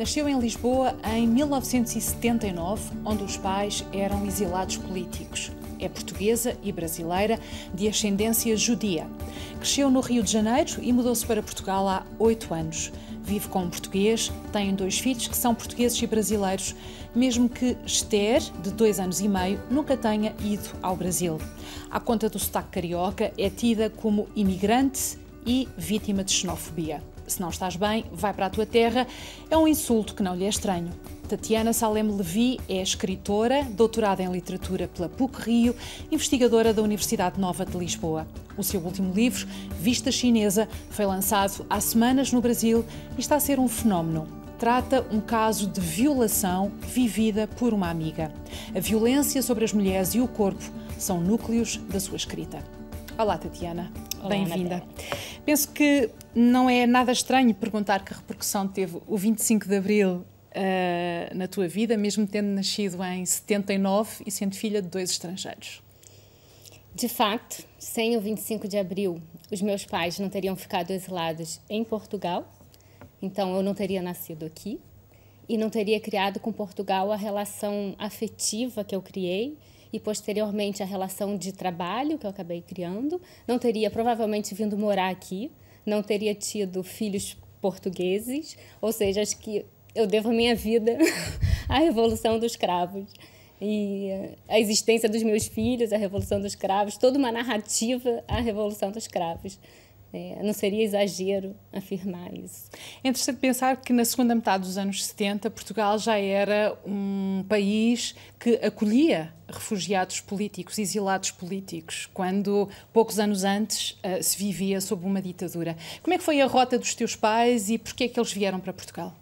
Nasceu em Lisboa em 1979, onde os pais eram exilados políticos. É portuguesa e brasileira, de ascendência judia. Cresceu no Rio de Janeiro e mudou-se para Portugal há oito anos. Vive com um português, tem dois filhos que são portugueses e brasileiros, mesmo que Esther, de dois anos e meio, nunca tenha ido ao Brasil. À conta do sotaque carioca, é tida como imigrante e vítima de xenofobia. Se não estás bem, vai para a tua terra, é um insulto que não lhe é estranho. Tatiana Salem Levi é escritora, doutorada em literatura pela PUC Rio, investigadora da Universidade Nova de Lisboa. O seu último livro, Vista Chinesa, foi lançado há semanas no Brasil e está a ser um fenómeno. Trata um caso de violação vivida por uma amiga. A violência sobre as mulheres e o corpo são núcleos da sua escrita. Olá, Tatiana. Bem-vinda. Penso que não é nada estranho perguntar que repercussão teve o 25 de Abril uh, na tua vida, mesmo tendo nascido em 79 e sendo filha de dois estrangeiros? De facto, sem o 25 de abril, os meus pais não teriam ficado exilados em Portugal, então eu não teria nascido aqui e não teria criado com Portugal a relação afetiva que eu criei e posteriormente a relação de trabalho que eu acabei criando. Não teria provavelmente vindo morar aqui, não teria tido filhos portugueses, ou seja, acho que eu devo a minha vida à Revolução dos Cravos. E a existência dos meus filhos, a Revolução dos Cravos, toda uma narrativa à Revolução dos Cravos. É, não seria exagero afirmar isso. É interessante pensar que na segunda metade dos anos 70, Portugal já era um país que acolhia refugiados políticos, exilados políticos, quando poucos anos antes uh, se vivia sob uma ditadura. Como é que foi a rota dos teus pais e porquê é que eles vieram para Portugal?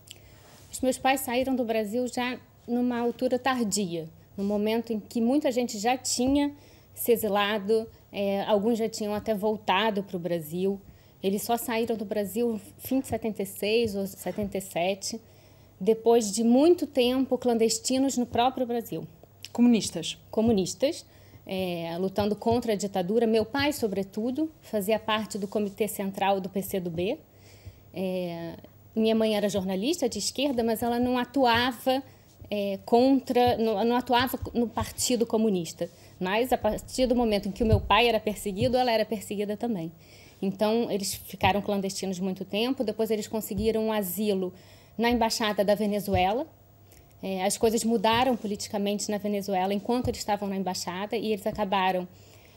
Os meus pais saíram do Brasil já numa altura tardia, no momento em que muita gente já tinha se exilado, é, alguns já tinham até voltado para o Brasil. Eles só saíram do Brasil fim de 76 ou 77, depois de muito tempo clandestinos no próprio Brasil. Comunistas? Comunistas, é, lutando contra a ditadura. Meu pai, sobretudo, fazia parte do Comitê Central do PCdoB. É, minha mãe era jornalista de esquerda, mas ela não atuava é, contra, não, não, atuava no Partido Comunista. Mas a partir do momento em que o meu pai era perseguido, ela era perseguida também. Então eles ficaram clandestinos muito tempo. Depois eles conseguiram um asilo na embaixada da Venezuela. É, as coisas mudaram politicamente na Venezuela enquanto eles estavam na embaixada e eles acabaram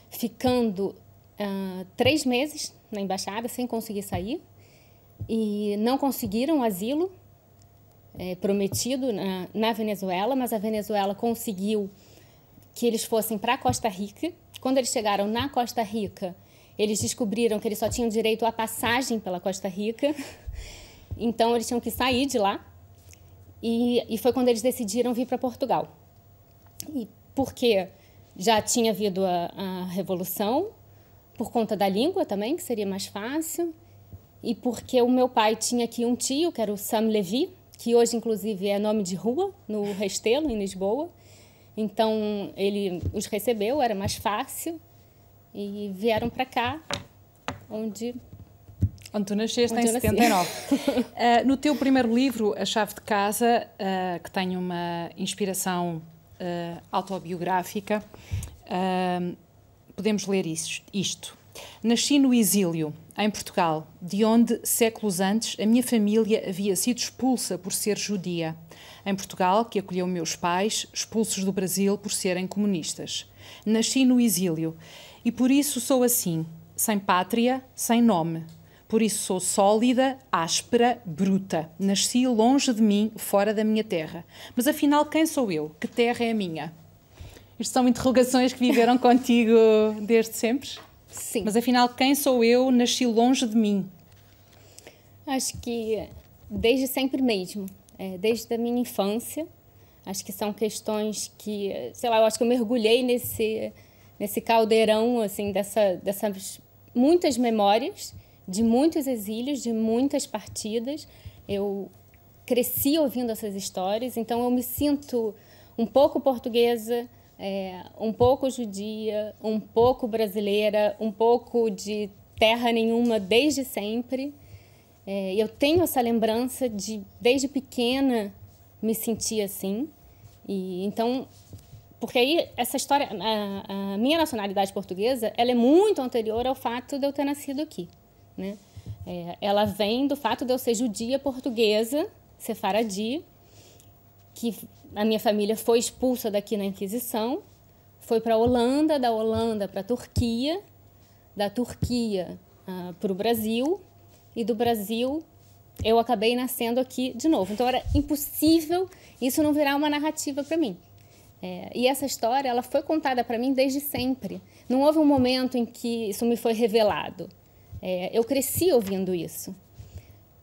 ficando uh, três meses na embaixada sem conseguir sair e não conseguiram asilo é, prometido na, na, Venezuela, mas a Venezuela conseguiu que eles fossem para Costa Rica. Quando eles chegaram na Costa Rica, eles descobriram que eles só tinham direito à passagem pela Costa Rica, então eles tinham que sair de lá. E, e foi quando eles decidiram vir para Portugal. E porque já tinha havido a, a revolução, por conta da língua também, que seria mais fácil, e porque o meu pai tinha aqui um tio, que era o Sam Levy, que hoje, inclusive, é nome de rua, no Restelo, em Lisboa. Então, ele os recebeu, era mais fácil, e vieram para cá, onde Onde tu nasceste Onde em 79. uh, eh, no teu primeiro livro, A Chave de Casa, uh, que tem uma inspiração uh, autobiográfica, podemos ler isto, isto. Nasci no exílio, em Portugal, de onde, séculos antes, a minha família havia sido expulsa por ser judia. Em Portugal, que acolheu meus pais, expulsos do Brasil por serem comunistas. Nasci no exílio e por isso sou assim, sem pátria, sem nome. Por isso sou sólida, áspera, bruta. Nasci longe de mim, fora da minha terra. Mas afinal, quem sou eu? Que terra é a minha? Isto são interrogações que viveram contigo desde sempre? Sim. Mas afinal, quem sou eu? Nasci longe de mim. Acho que desde sempre mesmo, é, desde a minha infância. Acho que são questões que, sei lá, eu acho que eu mergulhei nesse nesse caldeirão assim dessa, dessas muitas memórias de muitos exílios, de muitas partidas. Eu cresci ouvindo essas histórias, então eu me sinto um pouco portuguesa, é, um pouco judia, um pouco brasileira, um pouco de terra nenhuma desde sempre. É, eu tenho essa lembrança de, desde pequena, me sentir assim. E então, porque aí essa história, a, a, minha nacionalidade portuguesa, ela é muito anterior ao fato de eu ter nascido aqui, né? É, ela vem do fato de eu ser judia portuguesa, sefaradi, que a minha família foi expulsa daqui na Inquisição, foi para a Holanda, da Holanda para a Turquia, da Turquia uh, para o Brasil e do Brasil eu acabei nascendo aqui de novo. Então era impossível isso não virar uma narrativa para mim. É, e essa história ela foi contada para mim desde sempre. Não houve um momento em que isso me foi revelado. É, eu cresci ouvindo isso.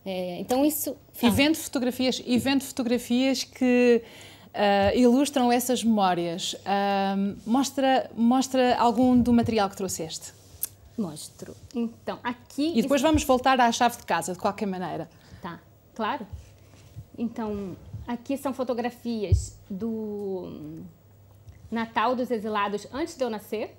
É, então isso. E vendo fotografias e vendo fotografias que uh, ilustram essas memórias, uh, mostra mostra algum do material que trouxeste. Mostro. Então, aqui. E depois vamos voltar à chave de casa, de qualquer maneira. Tá, claro. Então, aqui são fotografias do Natal dos Exilados antes de eu nascer.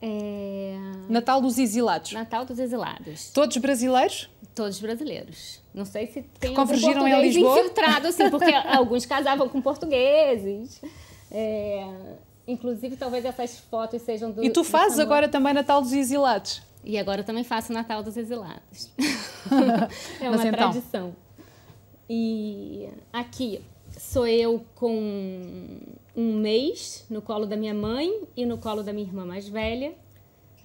É... Natal dos Exilados. Natal dos Exilados. Todos brasileiros? Todos brasileiros. Não sei se tem Convergiram algum português em Lisboa? infiltrado, assim, porque alguns casavam com portugueses. É... Inclusive, talvez essas fotos sejam do. E tu fazes agora também Natal dos Exilados? E agora também faço Natal dos Exilados. é uma então. tradição. E aqui sou eu com um mês no colo da minha mãe e no colo da minha irmã mais velha,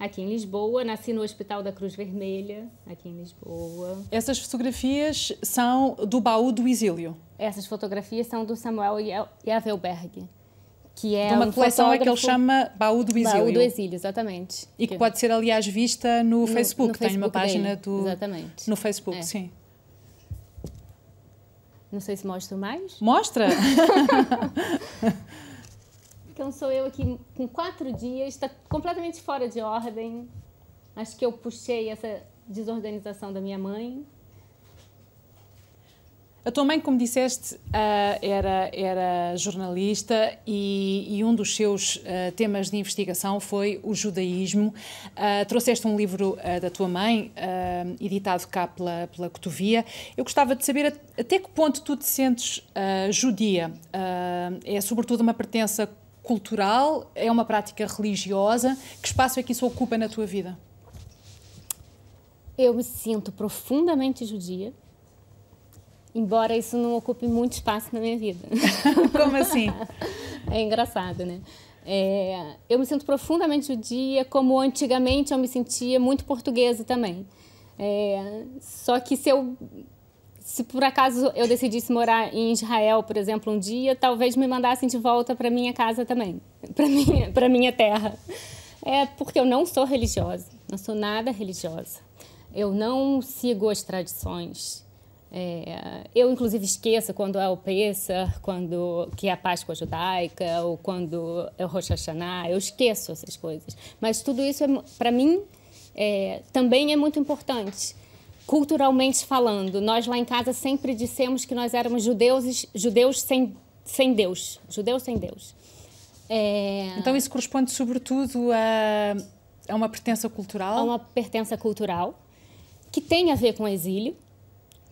aqui em Lisboa. Nasci no Hospital da Cruz Vermelha, aqui em Lisboa. Essas fotografias são do baú do exílio? Essas fotografias são do Samuel Yavelberg que é uma um coleção fotógrafo... que ele chama Baú do Exílio. Baú do Exílio, exatamente. E que, que pode ser, aliás, vista no, no Facebook. No Tem Facebook uma página dele. do... Exatamente. No Facebook, é. sim. Não sei se mostro mais. Mostra! então sou eu aqui com quatro dias, está completamente fora de ordem. Acho que eu puxei essa desorganização da minha mãe a tua mãe, como disseste, uh, era, era jornalista e, e um dos seus uh, temas de investigação foi o judaísmo. Uh, trouxeste um livro da tua mãe, editado cá pela, pela Cotovia. Eu gostava de saber até que ponto tu te sentes judia. é sobretudo uma pertença cultural? É uma prática religiosa? Que espaço é que isso ocupa na tua vida? Eu me sinto profundamente judia embora isso não ocupe muito espaço na minha vida. Como assim? é engraçado, né? É, eu me sinto profundamente judia, como antigamente eu me sentia muito portuguesa também. É, só que se eu se por acaso eu decidisse morar em Israel, por exemplo, um dia, talvez me mandassem de volta para minha casa também, para minha para minha terra. É porque eu não sou religiosa, não sou nada religiosa. Eu não sigo as tradições. É, eu, inclusive, esqueço quando é o Pesach, quando, que é a Páscoa judaica, ou quando é o Rosh Hashanah, eu esqueço essas coisas. Mas tudo isso, é, para mim, é, também é muito importante. Culturalmente falando, nós lá em casa sempre dissemos que nós éramos judeus, judeus sem, sem Deus. Judeus sem Deus. É... Então isso corresponde sobretudo a, a uma pertença cultural? A uma pertença cultural que tem a ver com o exílio,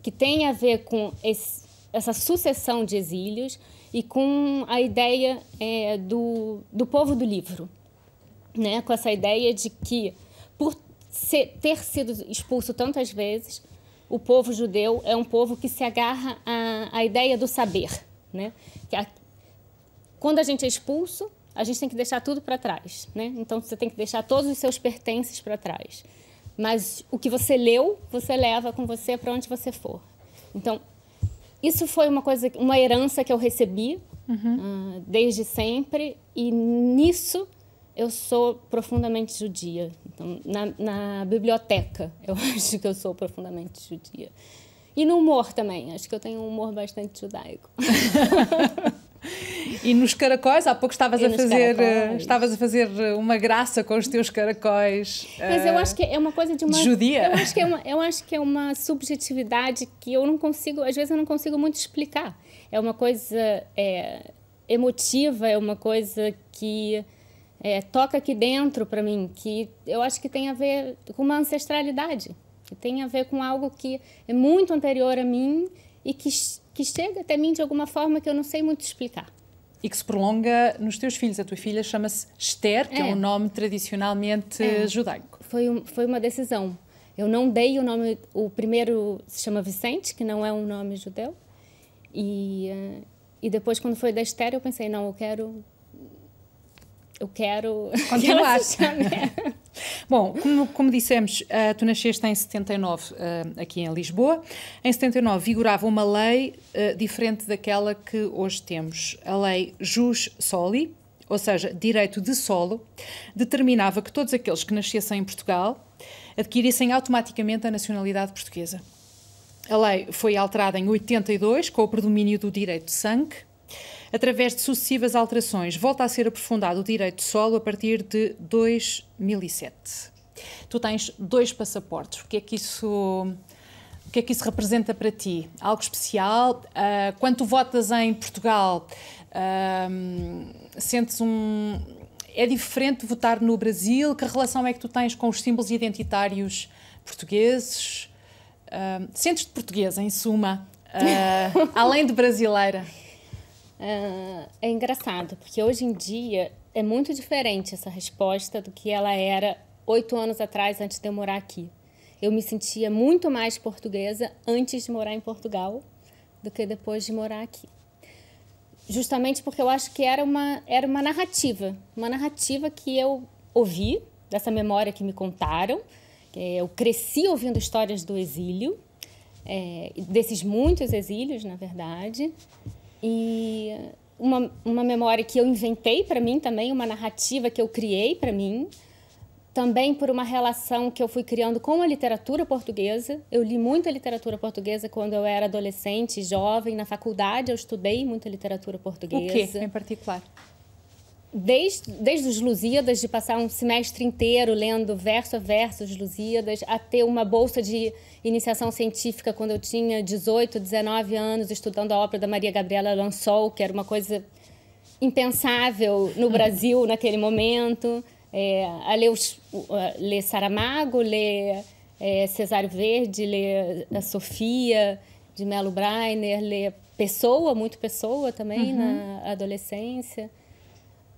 que tem a ver com esse, essa sucessão de exílios e com a ideia é, do, do povo do livro, né? com essa ideia de que, por ser, ter sido expulso tantas vezes, o povo judeu é um povo que se agarra à, à ideia do saber. Né? Que a, quando a gente é expulso, a gente tem que deixar tudo para trás. Né? Então, você tem que deixar todos os seus pertences para trás. Mas o que você leu, você leva com você para onde você for. Então, isso foi uma coisa, uma herança que eu recebi uhum. uh, desde sempre e nisso eu sou profundamente judia. Então, na, na, biblioteca, eu acho que eu sou profundamente judia. E no humor também, acho que eu tenho um humor bastante judaico. E nos caracóis, há pouco estavas a fazer, caracóis. estavas a fazer uma graça com os teus caracóis. Mas uh, eu acho que é uma coisa de uma de judia. Eu acho que é uma, eu acho que é uma subjetividade que eu não consigo, às vezes eu não consigo muito explicar. É uma coisa é, emotiva, é uma coisa que é, toca aqui dentro para mim, que eu acho que tem a ver com uma ancestralidade. que tem a ver com algo que é muito anterior a mim e que, que chega até mim de alguma forma que eu não sei muito explicar. E que se prolonga nos teus filhos. A tua filha chama-se Esther, que é. é um nome tradicionalmente é. judaico. Foi, um, foi uma decisão. Eu não dei o nome. O primeiro se chama Vicente, que não é um nome judeu. E, uh, e depois, quando foi da Esther, eu pensei: não, eu quero eu quero continuar. Bom, como, como dissemos, uh, tu nasceste em 79 uh, eh, aqui em Lisboa. Em 79 vigorava uma lei uh, diferente daquela que hoje temos. A lei Jus Soli, ou seja, direito de solo, determinava que todos aqueles que nascessem em Portugal adquirissem automaticamente a nacionalidade portuguesa. A lei foi alterada em 82 com o predomínio do direito de sangue através de sucessivas alterações. Volta a ser aprofundado o direito de solo a partir de 2007. Tu tens dois passaportes. O que é que isso, o que é que isso representa para ti? Algo especial? Uh, quando tu votas em Portugal, uh, sentes um. É diferente votar no Brasil? Que relação é que tu tens com os símbolos identitários portugueses? Uh, Sentes-te portuguesa, em suma, uh, além de brasileira? Uh, é engraçado, porque hoje em dia é muito diferente essa resposta do que ela era oito anos atrás, antes de eu morar aqui. Eu me sentia muito mais portuguesa antes de morar em Portugal do que depois de morar aqui. Justamente porque eu acho que era uma, era uma narrativa, uma narrativa que eu ouvi, dessa memória que me contaram. Eu cresci ouvindo histórias do exílio, é, desses muitos exílios, na verdade. E uma, uma memória que eu inventei para mim também, uma narrativa que eu criei para mim, também por uma relação que eu fui criando com a literatura portuguesa. Eu li muita literatura portuguesa quando eu era adolescente, jovem. Na faculdade eu estudei muita literatura portuguesa. O que em particular? Desde, desde os Lusíadas, de passar um semestre inteiro lendo verso a verso os Lusíadas, a ter uma bolsa de iniciação científica quando eu tinha 18, 19 anos, estudando a obra da Maria Gabriela Lansol, que era uma coisa impensável no Brasil naquele momento. É, a ler, os, ler Saramago, ler é, Cesário Verde, ler a Sofia de Melo Breiner, ler Pessoa, muito Pessoa também uhum. na adolescência.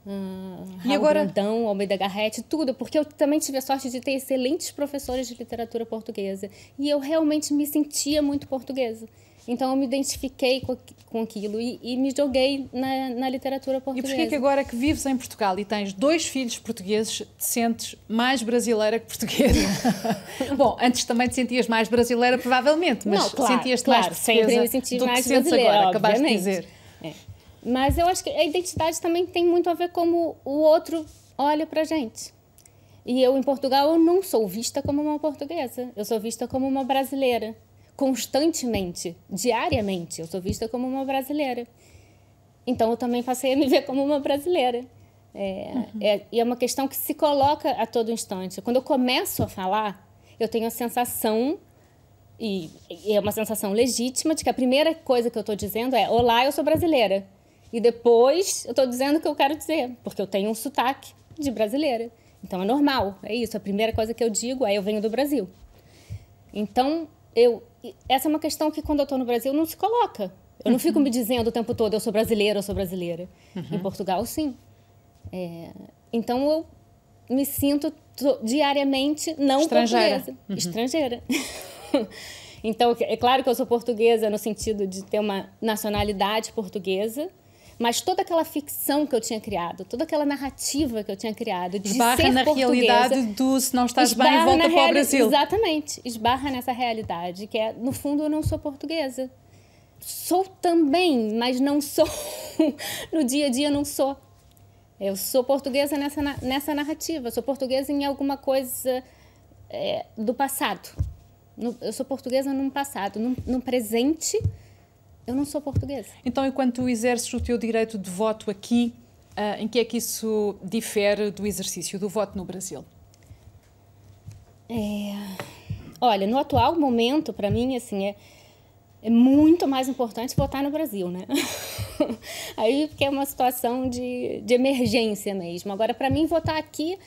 Uh, e agora Brandão, Almeida Garrett, tudo, porque eu também tive a sorte de ter excelentes professores de literatura portuguesa e eu realmente me sentia muito portuguesa. Então eu me identifiquei com, com aquilo e, e me joguei na, na, literatura portuguesa. E porquê que agora que vives em Portugal e tens dois filhos portugueses, te sentes mais brasileira que portuguesa? Bom, antes também te sentias mais brasileira, provavelmente, mas sentias-te claro, mais portuguesa sempre me senti do mais que sentes agora, acabaste de dizer. Mas eu acho que a identidade também tem muito a ver como o outro olha para gente. E eu, em Portugal, eu não sou vista como uma portuguesa. Eu sou vista como uma brasileira. Constantemente, diariamente, eu sou vista como uma brasileira. Então, eu também passei a me ver como uma brasileira. É, uhum. é, e é uma questão que se coloca a todo instante. Quando eu começo a falar, eu tenho a sensação, e, e é uma sensação legítima, de que a primeira coisa que eu estou dizendo é: Olá, eu sou brasileira. E depois eu estou dizendo o que eu quero dizer, porque eu tenho um sotaque de brasileira. Então é normal, é isso. A primeira coisa que eu digo é eu venho do Brasil. Então, eu, essa é uma questão que quando eu estou no Brasil não se coloca. Eu não fico me dizendo o tempo todo eu sou brasileira, eu sou brasileira. Uhum. Em Portugal, sim. É, então eu me sinto diariamente não estrangeira. portuguesa, uhum. estrangeira. então, é claro que eu sou portuguesa no sentido de ter uma nacionalidade portuguesa, mas toda aquela ficção que eu tinha criado, toda aquela narrativa que eu tinha criado de esbarra ser na realidade do se não estás bem, volta para o Brasil. Exatamente, esbarra nessa realidade, que é, no fundo, eu não sou portuguesa. Sou também, mas não sou. no dia a dia, não sou. Eu sou portuguesa nessa, nessa narrativa, sou portuguesa em alguma coisa é, do passado. No, eu sou portuguesa num passado, num, num presente eu não sou portuguesa. Então, enquanto tu exerces o teu direito de voto aqui, uh, em que é que isso difere do exercício do voto no Brasil? É... Olha, no atual momento, para mim, assim, é, é muito mais importante votar no Brasil, né? Aí, porque é uma situação de, de emergência mesmo. Agora, para mim, votar aqui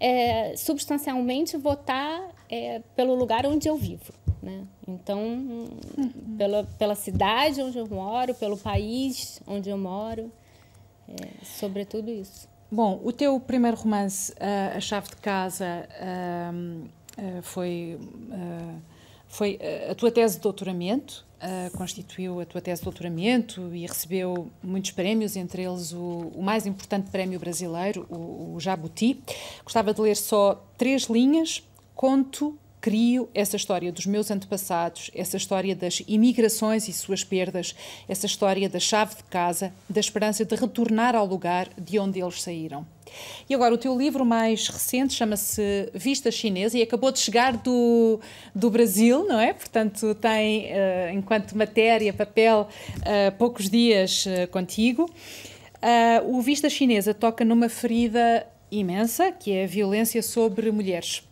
é, substancialmente votar é, pelo lugar onde eu vivo. Né? Então, pela, pela cidade onde eu moro, pelo país onde eu moro, é, sobretudo isso. Bom, o teu primeiro romance, uh, A Chave de Casa, uh, uh, foi, foi a tua tese de doutoramento, constituiu a tua tese de doutoramento e recebeu muitos prémios, entre eles o, o mais importante prémio brasileiro, o, o Jabuti. Gostava de ler só três linhas. Conto crio essa história dos meus antepassados, essa história das imigrações e suas perdas, essa história da chave de casa, da esperança de retornar ao lugar de onde eles saíram. E agora, o teu livro mais recente chama-se Vista Chinesa e acabou de chegar do, do Brasil, não é? Portanto, tem, uh, enquanto matéria, papel, uh, poucos dias uh, contigo. o Vista Chinesa toca numa ferida imensa, que é a violência sobre mulheres.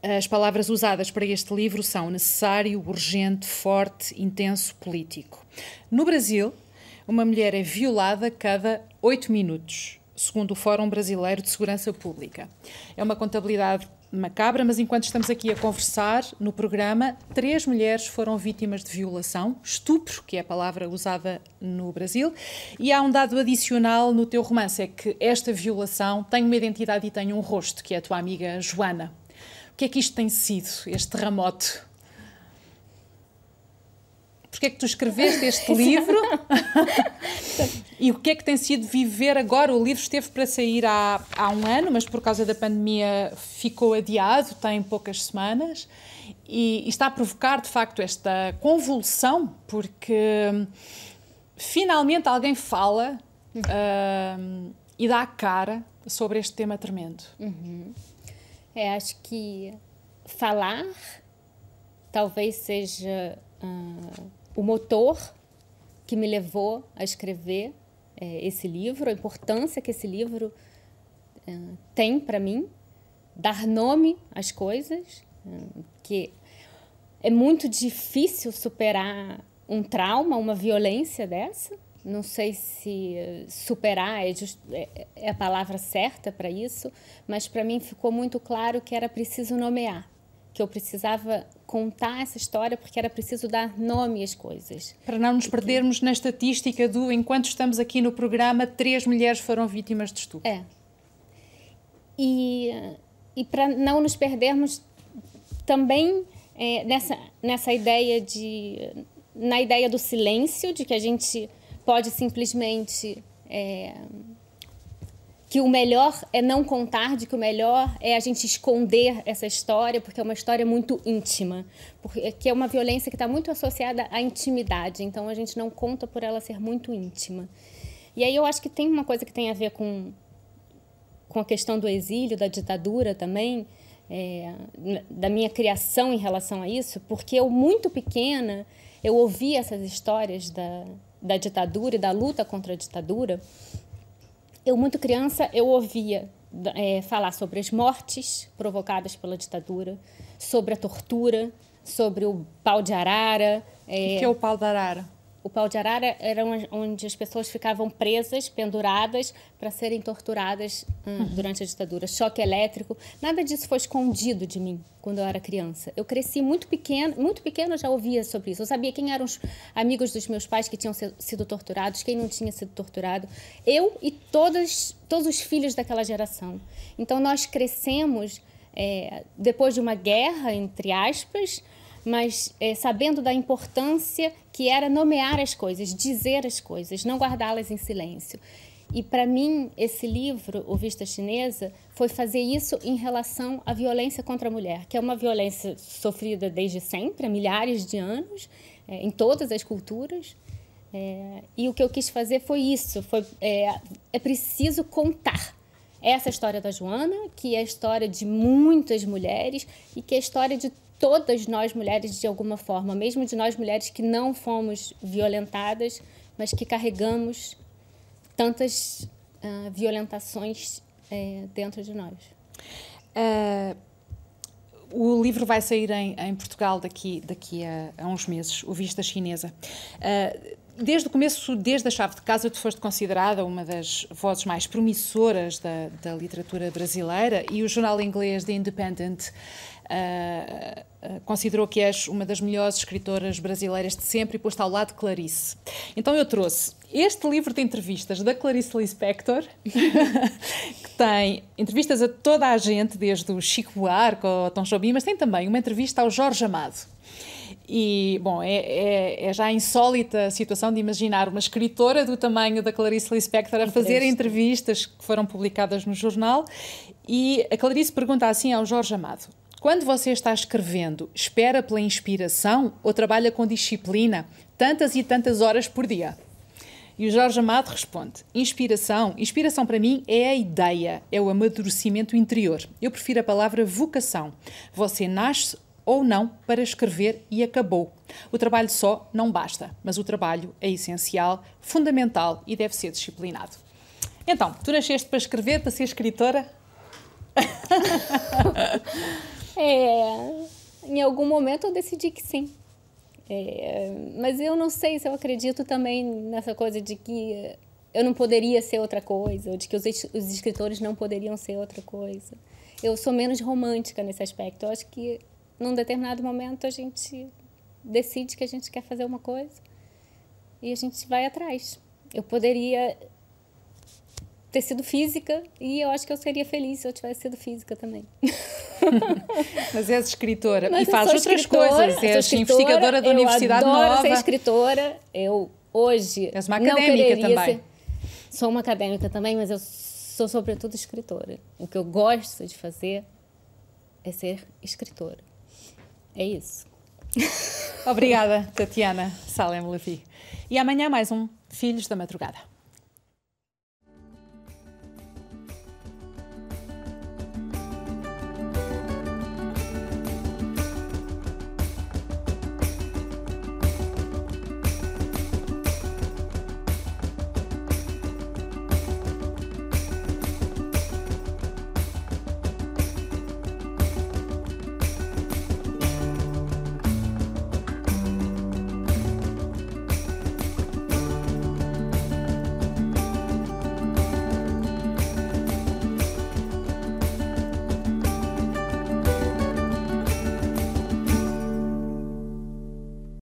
As palavras usadas para este livro são necessário, urgente, forte, intenso, político. No Brasil, uma mulher é violada cada oito minutos, segundo o Fórum Brasileiro de Segurança Pública. É uma contabilidade macabra, mas enquanto estamos aqui a conversar no programa, três mulheres foram vítimas de violação, estupro, que é a palavra usada no Brasil, e há um dado adicional no teu romance, é que esta violação tem uma identidade e tem um rosto, que é a tua amiga Joana que é que isto tem sido, este terremoto? Porquê é que tu escreveste este livro? e o que é que tem sido viver agora? O livro esteve para sair há, há um ano, mas por causa da pandemia ficou adiado, tem poucas semanas. E, e está a provocar, de facto, esta convulsão, porque hum, finalmente alguém fala uh, e dá a cara sobre este tema tremendo. Uhum. É, acho que falar talvez seja uh, o motor que me levou a escrever é, esse livro, a importância que esse livro uh, tem para mim, dar nome às coisas, uh, que é muito difícil superar um trauma, uma violência dessa. Não sei se superar é, just, é, é a palavra certa para isso, mas para mim ficou muito claro que era preciso nomear, que eu precisava contar essa história porque era preciso dar nome às coisas. Para não nos perdermos na estatística do enquanto estamos aqui no programa, três mulheres foram vítimas de estupro. É. E, e para não nos perdermos também é, nessa, nessa ideia de na ideia do silêncio, de que a gente pode simplesmente é, que o melhor é não contar, de que o melhor é a gente esconder essa história, porque é uma história muito íntima, porque é uma violência que está muito associada à intimidade, então a gente não conta por ela ser muito íntima. E aí eu acho que tem uma coisa que tem a ver com, com a questão do exílio, da ditadura também, é, da minha criação em relação a isso, porque eu, muito pequena, eu ouvi essas histórias da, da ditadura e da luta contra a ditadura, eu muito criança eu ouvia é, falar sobre as mortes provocadas pela ditadura, sobre a tortura, sobre o pau de arara. É, o que é o pau de arara? O pau de arara era onde as pessoas ficavam presas, penduradas, para serem torturadas hum, uhum. durante a ditadura. Choque elétrico. Nada disso foi escondido de mim quando eu era criança. Eu cresci muito pequena, muito pequena já ouvia sobre isso. Eu sabia quem eram os amigos dos meus pais que tinham sido torturados, quem não tinha sido torturado. Eu e todas, todos os filhos daquela geração. Então nós crescemos é, depois de uma guerra, entre aspas, mas é, sabendo da importância que era nomear as coisas, dizer as coisas, não guardá-las em silêncio. E para mim, esse livro, O Vista Chinesa, foi fazer isso em relação à violência contra a mulher, que é uma violência sofrida desde sempre, há milhares de anos, é, em todas as culturas. É, e o que eu quis fazer foi isso: foi, é, é preciso contar essa história da Joana, que é a história de muitas mulheres e que é a história de todas nós mulheres de alguma forma, mesmo de nós mulheres que não fomos violentadas, mas que carregamos tantas uh, violentações é, dentro de nós. Uh, o livro vai sair em, em, Portugal daqui, daqui a, a, uns meses, o Vista Chinesa. Uh, desde o começo, desde a chave de casa, tu foste considerada uma das vozes mais promissoras da, da literatura brasileira e o jornal inglês The Independent uh, considerou que és uma das melhores escritoras brasileiras de sempre e posto ao lado de Clarice. Então eu trouxe este livro de entrevistas da Clarice Lispector, que tem entrevistas a toda a gente, desde o Chico Buarque ao Tom Jobim, mas tem também uma entrevista ao Jorge Amado. E, bom, é, é, é, já a insólita a situação de imaginar uma escritora do tamanho da Clarice Lispector a fazer entrevistas que foram publicadas no jornal. E a Clarice pergunta assim ao Jorge Amado: quando você está escrevendo, espera pela inspiração ou trabalha com disciplina, tantas e tantas horas por dia? E o Jorge Amado responde: Inspiração. Inspiração para mim é a ideia, é o amadurecimento interior. Eu prefiro a palavra vocação. Você nasce ou não para escrever e acabou. O trabalho só não basta, mas o trabalho é essencial, fundamental e deve ser disciplinado. Então, tu nasceste para escrever, para ser escritora? é, em algum momento eu decidi que sim. É, mas eu não sei se eu acredito também nessa coisa de que eu não poderia ser outra coisa, ou de que os, os escritores não poderiam ser outra coisa. Eu sou menos romântica nesse aspecto. Eu acho que num determinado momento a gente decide que a gente quer fazer uma coisa e a gente vai atrás. Eu poderia ter sido física e eu acho que eu seria feliz se eu tivesse sido física também. Mas és escritora Mas e faz outras coisas. És investigadora da Universidade eu Nova. ser escritora. Eu hoje És uma académica também. Ser... Sou uma acadêmica também, mas eu sou sobretudo escritora. O que eu gosto de fazer é ser escritora. É isso. Obrigada, Tatiana Salem Levi. E amanhã mais um Filhos da Madrugada.